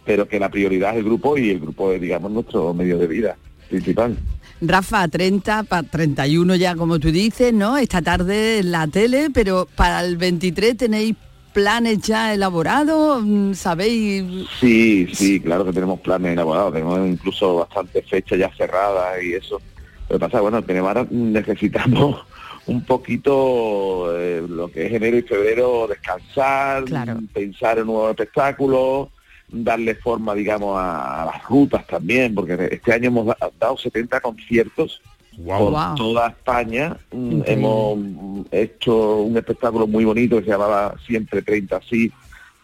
pero que la prioridad es el grupo y el grupo es, digamos, nuestro medio de vida principal. Rafa, 30, para 31 ya como tú dices, ¿no? Esta tarde en la tele, pero para el 23 tenéis planes ya elaborados, Mm, ¿sabéis? Sí, sí, claro que tenemos planes elaborados, tenemos incluso bastantes fechas ya cerradas y eso. Lo que pasa, bueno, tenemos ahora necesitamos un poquito eh, lo que es enero y febrero descansar, pensar en nuevos espectáculos, darle forma, digamos, a, a las rutas también, porque este año hemos da- dado 70 conciertos por Wow. toda España. Mm, Increíble. Hemos mm, hecho un espectáculo muy bonito que se llamaba Siempre 30 Sí,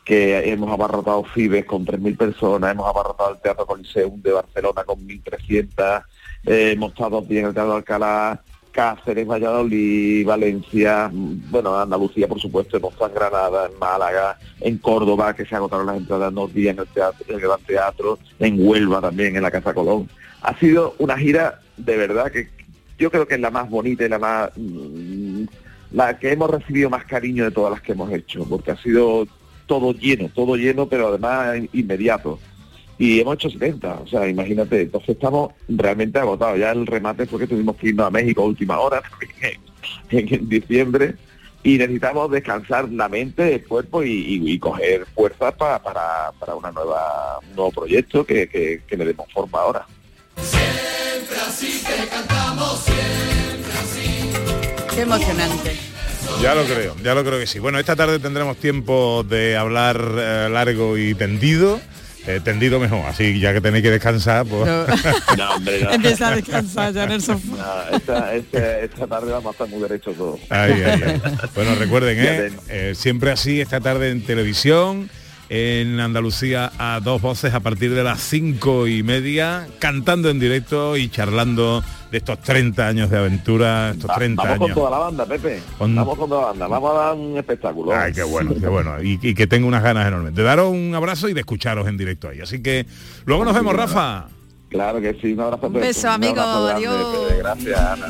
que hemos abarrotado Fibes con 3.000 personas, hemos abarrotado el Teatro Coliseum de Barcelona con 1.300, eh, hemos estado días en el Teatro de Alcalá, Cáceres, Valladolid, Valencia, bueno, Andalucía, por supuesto, hemos estado en Granada, en Málaga, en Córdoba, que se agotaron las entradas en dos días en el, teatro, en el Gran Teatro, en Huelva también, en la Casa Colón. Ha sido una gira de verdad que yo creo que es la más bonita y la más mm, la que hemos recibido más cariño de todas las que hemos hecho, porque ha sido todo lleno, todo lleno, pero además inmediato. Y hemos hecho 70, o sea, imagínate, entonces estamos realmente agotados. Ya el remate fue que tuvimos que irnos a México a última hora, en, en diciembre, y necesitamos descansar la mente, el cuerpo y, y- y coger fuerzas pa- para, para una nueva, un nuevo proyecto que, que- que le demos forma ahora. Siempre así que cantamos, siempre así. Qué emocionante. Ya lo creo, ya lo creo que sí. Bueno, esta tarde tendremos tiempo de hablar eh, largo y tendido. Eh, tendido mejor, así ya que tenéis que descansar, pues... No, hombre, no. Empieza a descansar ya en el sofá. No, esta, esta- esta tarde vamos a estar muy derechos todos. Ay, ay, ay. Bueno, recuerden, ¿eh? Eh, siempre así, esta tarde en televisión, en Andalucía a dos voces a partir de las cinco y media, cantando en directo y charlando de estos 30 años de aventura, estos Va- 30 vamos con años. toda la banda, Pepe. Con- Vamos con toda la banda. Vamos a dar un espectáculo. Ay, qué bueno, qué bueno. Y, y que tengo unas ganas enormes de daros un abrazo y de escucharos en directo ahí. Así que luego nos vemos, Rafa. Claro que sí, un abrazo. Un beso, amigo, adiós. Gracias, Ana.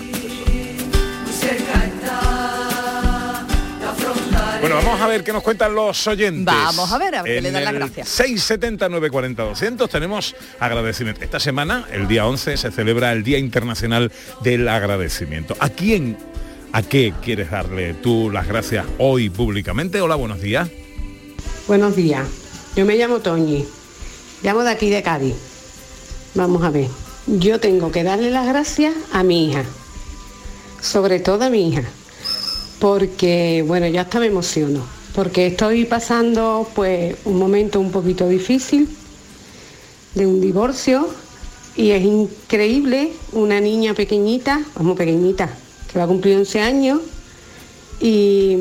Bueno, vamos a ver qué nos cuentan los oyentes. Vamos a ver, a ver qué le dan las gracias. 670 940 200 tenemos agradecimiento. Esta semana, el día 11, se celebra el Día Internacional del Agradecimiento. ¿A quién, a qué quieres darle tú las gracias hoy públicamente? Hola, buenos días. Buenos días, yo me llamo Toñi, llamo de aquí de Cádiz. Vamos a ver, yo tengo que darle las gracias a mi hija, sobre todo a mi hija, porque, bueno, ya hasta me emociono, porque estoy pasando pues un momento un poquito difícil de un divorcio y es increíble una niña pequeñita, vamos pequeñita, que va a cumplir 11 años y,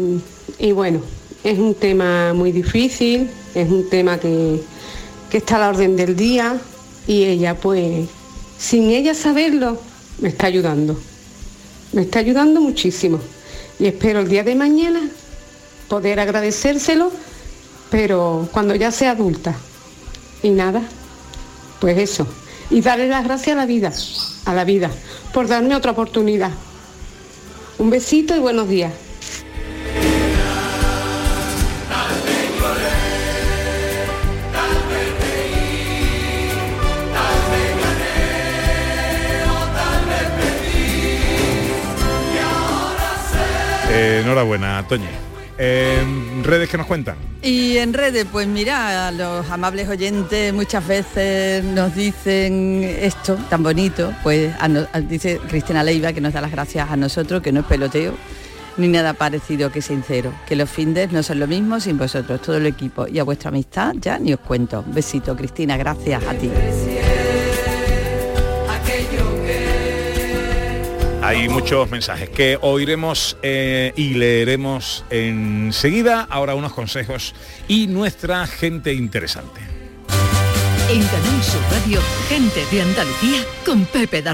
y bueno, es un tema muy difícil, es un tema que, que está a la orden del día y ella pues, sin ella saberlo, me está ayudando. Me está ayudando muchísimo. Y espero el día de mañana poder agradecérselo, pero cuando ya sea adulta. Y nada, pues eso. Y darle las gracias a la vida, a la vida, por darme otra oportunidad. Un besito y buenos días. Eh, enhorabuena, Toñi. En redes que nos cuentan. Y en redes, pues mira, los amables oyentes muchas veces nos dicen esto tan bonito, pues a no- dice Cristina Leiva que nos da las gracias a nosotros, que no es peloteo, ni nada parecido que sincero, que los findes no son lo mismo sin vosotros, todo el equipo, y a vuestra amistad ya ni os cuento. Besito, Cristina, gracias a ti. Hay muchos mensajes que oiremos eh, y leeremos enseguida. Ahora unos consejos y nuestra gente interesante. En Canal Sur Radio, gente de Andalucía con Pepe da.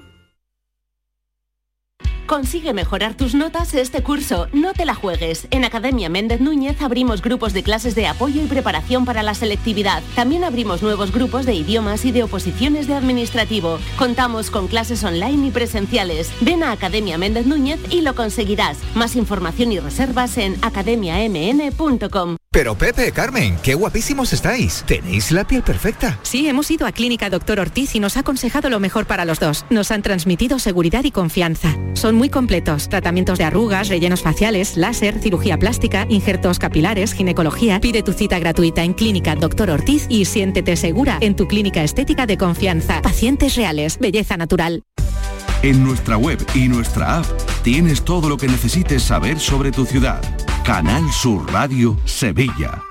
Consigue mejorar tus notas este curso. No te la juegues. En Academia Méndez Núñez abrimos grupos de clases de apoyo y preparación para la selectividad. También abrimos nuevos grupos de idiomas y de oposiciones de administrativo. Contamos con clases online y presenciales. Ven a Academia Méndez Núñez y lo conseguirás. Más información y reservas en academiamn.com. Pero Pepe, Carmen, qué guapísimos estáis. Tenéis la piel perfecta. Sí, hemos ido a Clínica Doctor Ortiz y nos ha aconsejado lo mejor para los dos. Nos han transmitido seguridad y confianza. Son muy completos. Tratamientos de arrugas, rellenos faciales, láser, cirugía plástica, injertos capilares, ginecología. Pide tu cita gratuita en Clínica Doctor Ortiz y siéntete segura en tu clínica estética de confianza. Pacientes reales, belleza natural. En nuestra web y nuestra app tienes todo lo que necesites saber sobre tu ciudad. Canal Sur Radio Sevilla.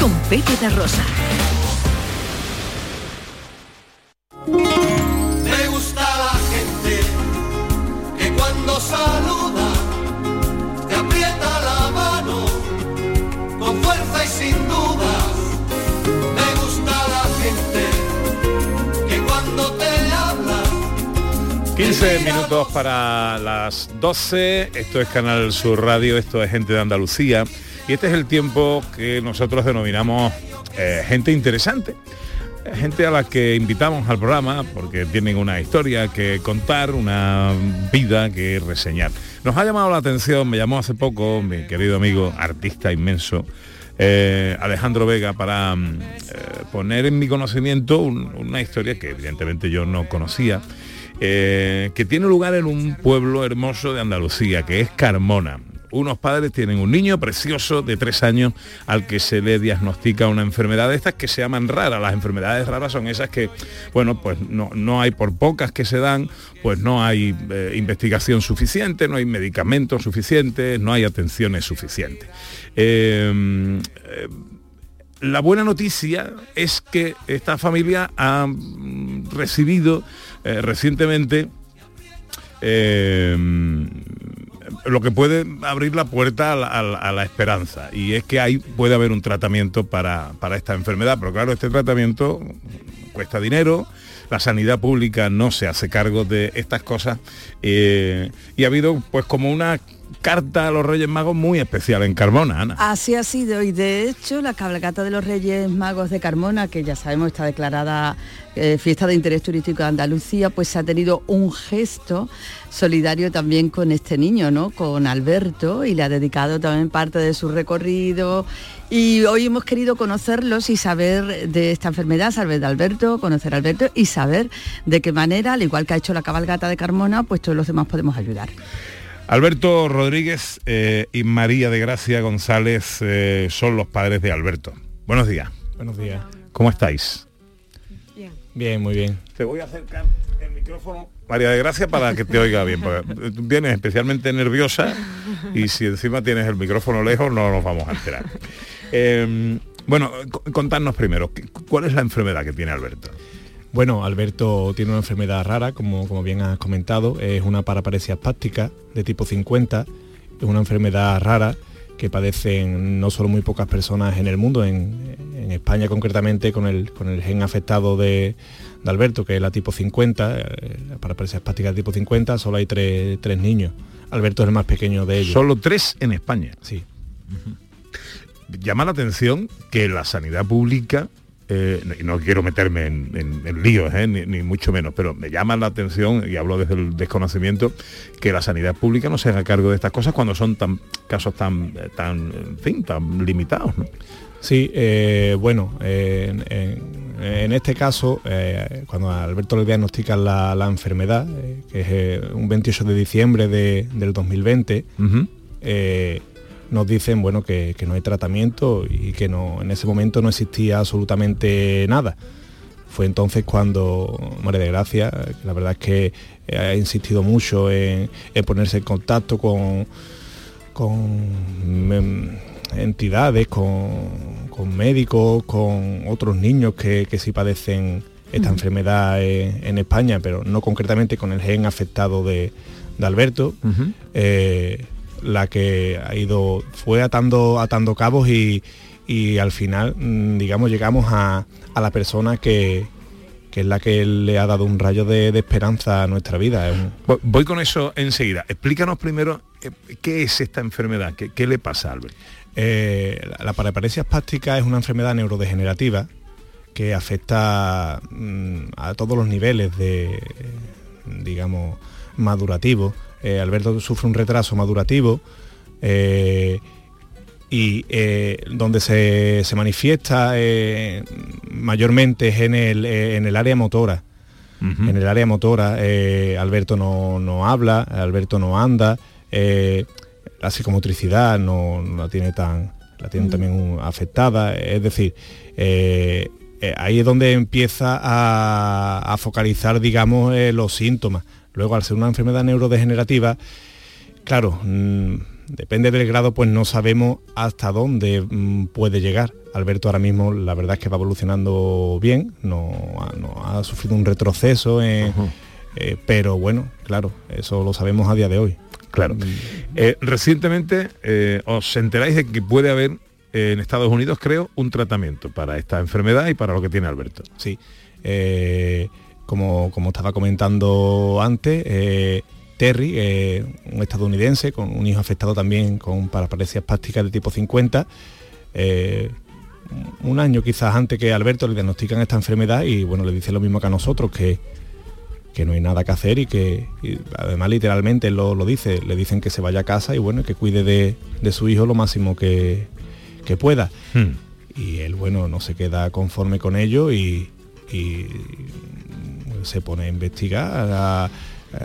Con Pepe da Rosa. Me gusta la gente que cuando saluda te aprieta la mano con fuerza y sin dudas. Me gusta la gente que cuando te habla 15 minutos para las 12, esto es Canal Sur Radio, esto es Gente de Andalucía y este es el tiempo que nosotros denominamos eh, gente interesante. Gente a la que invitamos al programa porque tienen una historia que contar, una vida que reseñar. Nos ha llamado la atención, me llamó hace poco mi querido amigo, artista inmenso, eh, Alejandro Vega, para mm, eh, poner en mi conocimiento un- una historia que evidentemente yo no conocía que tiene lugar en un pueblo hermoso de Andalucía, que es Carmona. Unos padres tienen un niño precioso de tres años al que se le diagnostica una enfermedad de estas que se llaman raras. Las enfermedades raras son esas que, bueno, pues no, no hay por pocas que se dan, pues no hay eh, investigación suficiente, no hay medicamentos suficientes, no hay atenciones suficientes. Eh, eh, la buena noticia es que esta familia ha mm, recibido recientemente lo que puede abrir la puerta a la, esperanza y es que ahí puede haber un tratamiento para, para esta enfermedad, pero claro, este tratamiento cuesta dinero, la sanidad pública no se hace cargo de estas cosas eh, y ha habido pues como una carta a los Reyes Magos muy especial en Carmona, Ana. Así ha sido y de hecho la cabalgata de los Reyes Magos de Carmona, que ya sabemos está declarada eh, fiesta de interés turístico de Andalucía, pues ha tenido un gesto solidario también con este niño, ¿no? Con Alberto y le ha dedicado también parte de su recorrido. Y hoy hemos querido conocerlos y saber de esta enfermedad, saber de Alberto, conocer a Alberto y saber de qué manera, al igual que ha hecho la cabalgata de Carmona, pues todos los demás podemos ayudar. Alberto Rodríguez eh, y María de Gracia González eh, son los padres de Alberto. Buenos días. Buenos días. ¿Cómo estáis? Bien, muy bien. Te voy a acercar el micrófono, María de Gracia, para que te oiga bien, porque tú vienes especialmente nerviosa y si encima tienes el micrófono lejos no nos vamos a enterar. Eh, bueno, co- contadnos primero, ¿qué- ¿cuál es la enfermedad que tiene Alberto? Bueno, Alberto tiene una enfermedad rara, como, como bien has comentado, es una paraparesia espástica de tipo 50, es una enfermedad rara que padecen no solo muy pocas personas en el mundo, en, en España concretamente con el, con el gen afectado de, de Alberto, que es la tipo 50, eh, la paraparesia espástica de tipo 50, solo hay tres, tres niños. Alberto es el más pequeño de ellos. Solo tres en España. Sí. Llama la atención que la sanidad pública eh, y no quiero meterme en, en- en líos, eh, ni, ni mucho menos, pero me llama la atención, y hablo desde el desconocimiento, que la sanidad pública no se haga cargo de estas cosas cuando son tan casos tan, eh, tan, en fin, tan limitados. ¿no? Sí, eh, bueno, en, este caso, eh, cuando a Alberto le diagnostican la, la enfermedad, eh, que es eh, un 28 de diciembre de- del 2020, eh, nos dicen bueno que, que no hay tratamiento y que no en ese momento no existía absolutamente nada. Fue entonces cuando María de Gracia, la verdad es que eh, ha insistido mucho en, en ponerse en contacto con, con em, entidades, con, con médicos, con otros niños que, que sí padecen esta enfermedad en, en España, pero no concretamente con el gen afectado de, de Alberto. Eh, la que ha ido fue atando atando cabos y, y al final mm, digamos llegamos a, a la persona que, que es la que le ha dado un rayo de, de esperanza a nuestra vida Voy- con eso enseguida. Explícanos primero eh, qué es esta enfermedad, qué, qué le pasa a Albert. Eh, la, la paraparesia espástica es una enfermedad neurodegenerativa que afecta mm, a todos los niveles de, digamos, madurativo. Eh, Alberto sufre un retraso madurativo eh, y eh, donde se, se manifiesta eh, mayormente es en el, eh, en el área motora. En el área motora, eh, Alberto no, no habla, Alberto no anda, eh, la psicomotricidad no, no la tiene tan, la tiene también un- afectada, es decir, eh, eh, ahí es donde empieza a, a focalizar, digamos, eh, los síntomas. Luego, al ser una enfermedad neurodegenerativa, claro, mm, depende del grado, pues no sabemos hasta dónde mm, puede llegar. Alberto ahora mismo, la verdad es que va evolucionando bien, no, ha- no ha sufrido un retroceso, en- eh, pero bueno, claro, eso lo sabemos a día de hoy. Claro. Eh, recientemente eh, os enteráis de que puede haber eh, en Estados Unidos, creo, un tratamiento para esta enfermedad y para lo que tiene Alberto. Sí. Como, como estaba comentando antes, eh, Terry, eh, un estadounidense con un hijo afectado también con paraparesia espástica de tipo 50, eh, un año quizás antes que Alberto le diagnostican esta enfermedad y bueno, le dice lo mismo que a nosotros, que, que no hay nada que hacer y que y además literalmente lo, lo dice, le dicen que se vaya a casa y bueno, que cuide de, de su hijo lo máximo que, que pueda. Y él, bueno, no se queda conforme con ello y, y se pone a investigar,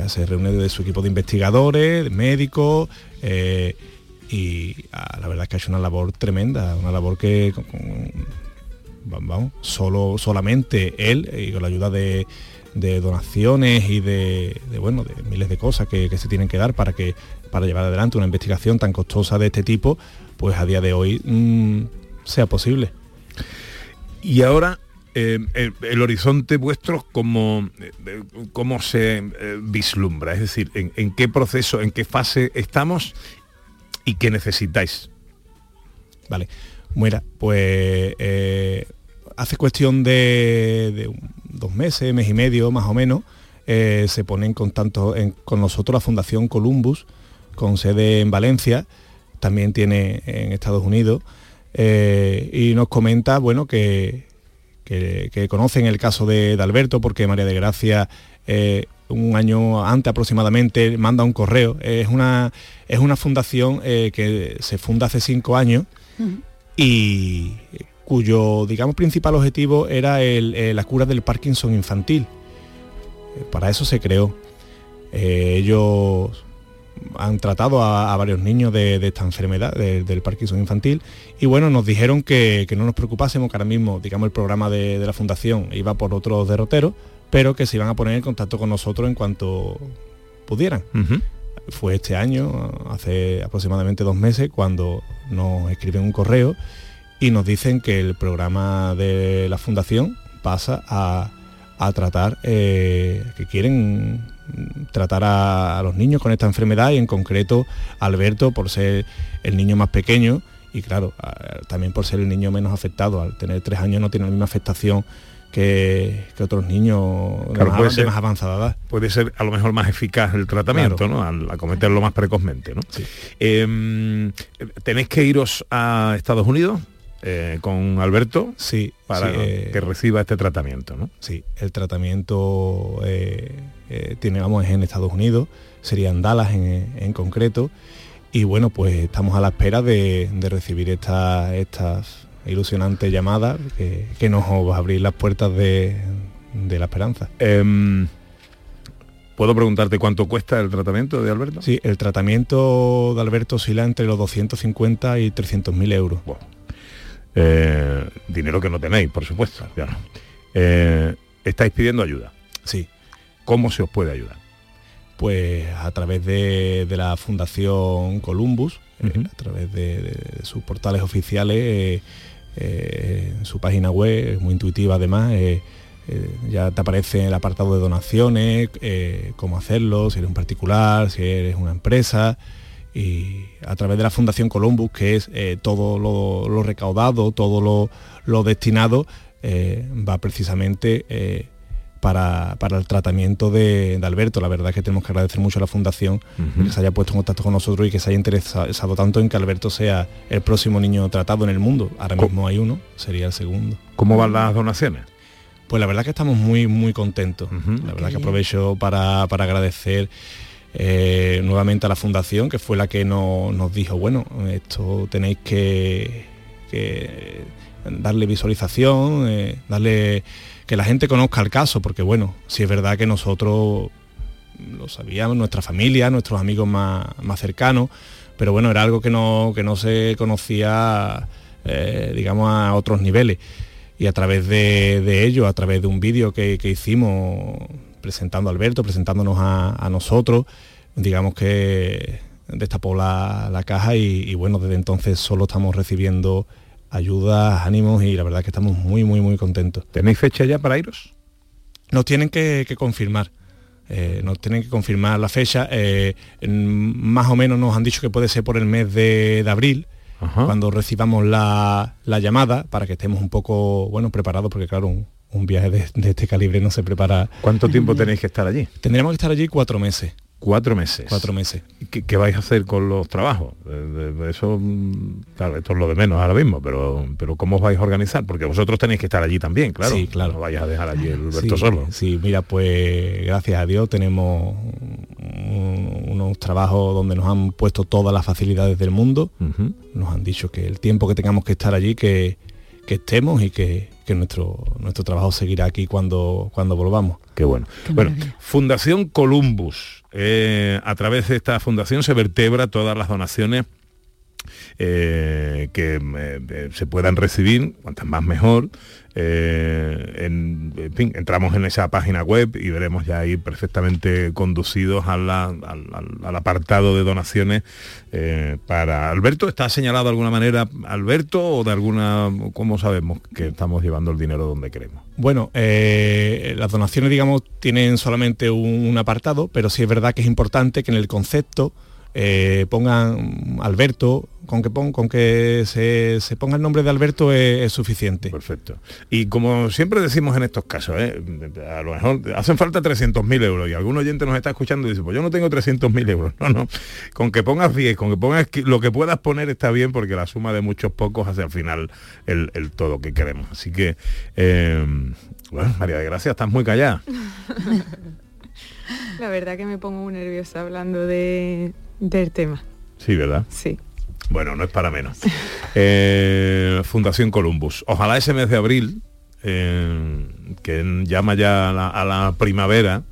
se reúne de su equipo de investigadores, médicos, eh, y ah, la verdad es que ha una labor tremenda, una labor que vamos, solo, solamente él y con la ayuda de, donaciones y de, bueno, de miles de cosas que, que se tienen que dar para que para llevar adelante una investigación tan costosa de este tipo, pues a día de hoy mm, sea posible. Y ahora, eh, el, horizonte vuestro, ¿cómo, eh, cómo se eh, vislumbra? Es decir, ¿en, qué proceso, en qué fase estamos y qué necesitáis? Vale, mira, pues hace cuestión de, dos meses, mes y medio más o menos, se pone en contacto en- con nosotros la Fundación Columbus, con sede en Valencia, también tiene en Estados Unidos, y nos comenta, bueno, que, que- que conocen el caso de, de Alberto, porque María de Gracia eh, un año antes aproximadamente manda un correo. Es una, es una fundación eh, que se funda hace cinco años y cuyo, digamos, principal objetivo era el- eh, la cura del Parkinson infantil. Para eso se creó. Eh, ellos han tratado a, a varios niños de, de esta enfermedad, de- del Parkinson infantil, y bueno, nos dijeron que, que no nos preocupásemos, que ahora mismo, digamos, el programa de, de la fundación iba por otros derroteros, pero que se iban a poner en contacto con nosotros en cuanto pudieran. Fue este año, hace aproximadamente dos meses, cuando nos escriben un correo y nos dicen que el programa de la fundación pasa a, a tratar, eh, que quieren tratar a, a los niños con esta enfermedad y en concreto Alberto por ser el niño más pequeño y claro, a- también por ser el niño menos afectado, al tener tres años no tiene la misma afectación que, que otros niños Claro, más, puede de ser- más avanzada edad. puede ser a lo mejor más eficaz el tratamiento, Claro. ¿no? Al acometerlo más precozmente, ¿no? Eh, ¿Tenéis que iros a Estados Unidos eh, con Alberto? Sí. Para sí, eh, que reciba este tratamiento, ¿no? Sí, el tratamiento eh, eh, tiene, vamos, es en Estados Unidos, sería en Dallas en, en concreto. Y bueno, pues estamos a la espera de, de recibir esta- estas ilusionantes llamadas que, que nos va a abrir las puertas de, de la esperanza. Em, ¿Puedo preguntarte cuánto cuesta el tratamiento de Alberto? Sí, el tratamiento de Alberto oscila entre los 250 y 300 mil euros. Eh, dinero que no tenéis, por supuesto. claro. Eh, estáis pidiendo ayuda. Sí. ¿Cómo se os puede ayudar? Pues a través de, de la Fundación Columbus, eh, a través de, de sus portales oficiales, en su página web, es muy intuitiva además, eh, ya te aparece el apartado de donaciones, eh, cómo hacerlo, si eres un particular, si eres una empresa, y a través de la Fundación Columbus, que es eh, todo lo, lo recaudado, todo lo, lo destinado, eh, va precisamente eh, para, para el tratamiento de, de Alberto. La verdad es que tenemos que agradecer mucho a la Fundación que se haya puesto en contacto con nosotros y que se haya interesado tanto en que Alberto sea el próximo niño tratado en el mundo. Ahora mismo hay uno, sería el segundo. ¿Cómo van las donaciones? Pues la verdad que estamos muy, muy contentos. La verdad que aprovecho para, para agradecer eh, nuevamente a la Fundación, que fue la que no- nos dijo, bueno, esto tenéis que, darle visualización, eh, darle que la gente conozca el caso, porque bueno, si es verdad que nosotros lo sabíamos, nuestra familia, nuestros amigos más, cercanos, pero bueno, era algo que no, que no se conocía, eh, digamos, a otros niveles. Y a través de, ello, a través de un vídeo que hicimos presentando a Alberto, presentándonos a, a nosotros, digamos que destapó la, la caja y, y bueno, desde entonces solo estamos recibiendo ayudas, ánimos y la verdad que estamos muy, muy, muy contentos. ¿Tenéis fecha ya para iros? Nos tienen que, que confirmar. eh, nos tienen que confirmar la fecha. eh, más o menos nos han dicho que puede ser por el mes de, de abril, cuando recibamos la, la llamada, para que estemos un poco bueno preparados, porque claro, un, un viaje de, de este calibre no se prepara. ¿Cuánto tiempo tenéis que estar allí? Tendríamos que estar allí cuatro meses. Cuatro meses. Cuatro meses. ¿Qué, qué vais a hacer con los trabajos? Eh, Eso, mm, claro, esto es lo de menos ahora mismo, pero, pero ¿cómo os vais a organizar? Porque vosotros tenéis que estar allí también, claro. Sí, claro. No vayas a dejar allí el Alberto Sí, solo. Sí, mira, pues gracias a Dios tenemos un- unos trabajos donde nos han puesto todas las facilidades del mundo. Nos han dicho que el tiempo que tengamos que estar allí, que, que estemos y que, que nuestro, nuestro trabajo seguirá aquí cuando, cuando volvamos. Qué bueno. Bueno, Fundación Columbus. Eh, a través de esta fundación se vertebra todas las donaciones eh, que eh, eh, se puedan recibir, cuantas más mejor. En, fin, entramos en esa página web y veremos ya ahí perfectamente conducidos al, al- apartado de donaciones para Alberto. ¿Está señalado de alguna manera Alberto o de alguna, cómo sabemos que estamos llevando el dinero donde queremos? Bueno, las donaciones, digamos, tienen solamente un apartado, pero sí es verdad que es importante que en el concepto eh, pongan Alberto, con que, pon- con que se, se ponga el nombre de Alberto es, es suficiente. Perfecto. Y como siempre decimos en estos casos, ¿eh? a lo mejor hacen falta 300.000 euros y algún oyente nos está escuchando y dice, pues yo no tengo 300.000 euros. No, no. Con que pongas 10, con que pongas lo que puedas poner está bien porque la suma de muchos pocos hace al final el, el todo que queremos. Así que, eh, bueno, María de Gracia, estás muy callada. La verdad que me pongo muy nerviosa hablando de, del tema. Sí, ¿verdad? Sí. Bueno, no es para menos. Eh, Fundación Columbus. Ojalá ese mes de abril, eh, que llama ya a la, a la primavera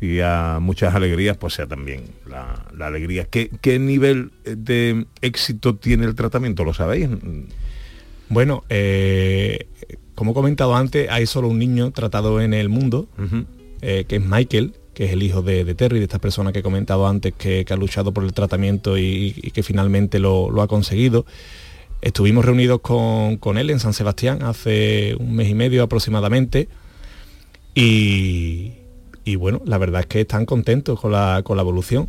y a muchas alegrías, pues sea también la, la alegría. ¿Qué, ¿Qué nivel de éxito tiene el tratamiento? ¿Lo sabéis? Bueno, eh, como he comentado antes, hay solo un niño tratado en el mundo, eh, que es Michael, que es el hijo de, de Terry, de esta persona que he comentado antes, que, que ha luchado por el tratamiento y, y que finalmente lo, lo ha conseguido. Estuvimos reunidos con, con él en San Sebastián hace un mes y medio aproximadamente Y, y bueno, la verdad es que están contentos con la, con la evolución.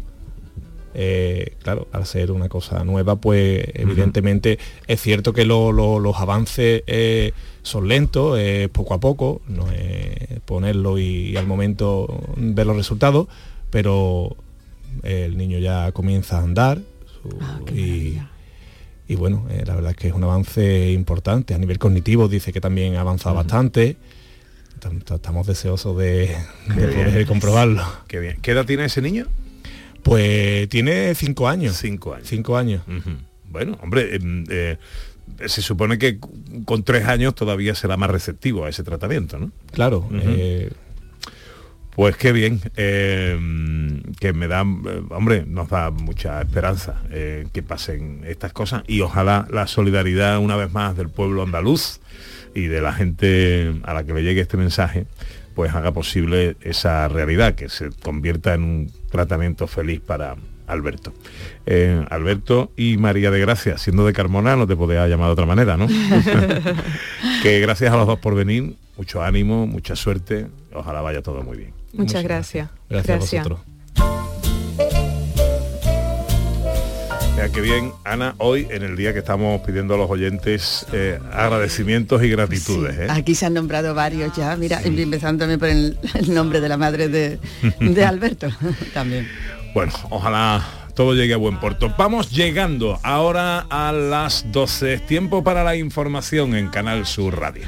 Eh, claro, al ser una cosa nueva, pues evidentemente es cierto que lo- lo- los avances eh, son lentos, eh, poco a poco, no es ponerlo y, al momento ver los resultados, pero el niño ya comienza a andar su- y, y bueno, eh, la verdad es que es un avance importante. A nivel cognitivo dice que también ha avanzado bastante. Tam- tam- Estamos deseosos de, poder comprobarlo. Qué bien. ¿Qué edad tiene ese niño? Pues tiene cinco años. Cinco años. Cinco años. Bueno, hombre, em, eh, se supone que con tres años todavía será más receptivo a ese tratamiento, ¿no? Claro. Eh, Pues qué bien, eh, que me da, hombre, nos da mucha esperanza eh, que pasen estas cosas y ojalá la solidaridad una vez más del pueblo andaluz y de la gente a la que le llegue este mensaje, pues haga posible esa realidad, que se convierta en un tratamiento feliz para Alberto. Eh, Alberto y María de Gracia, siendo de Carmona, no te podía llamar de otra manera, ¿no? que gracias a los dos por venir, mucho ánimo, mucha suerte, ojalá vaya todo muy bien. Muchas gracias. Gracias, a vosotros. Mira qué bien, Ana, hoy en el día que estamos pidiendo a los oyentes eh, agradecimientos y gratitudes. ¿eh? Aquí se han nombrado varios ya, mira, empezándome por el, el nombre de la madre de, de Alberto también. Bueno, ojalá todo llegue a buen puerto. Vamos llegando ahora a las 12. Tiempo para la información en Canal Sur Radio.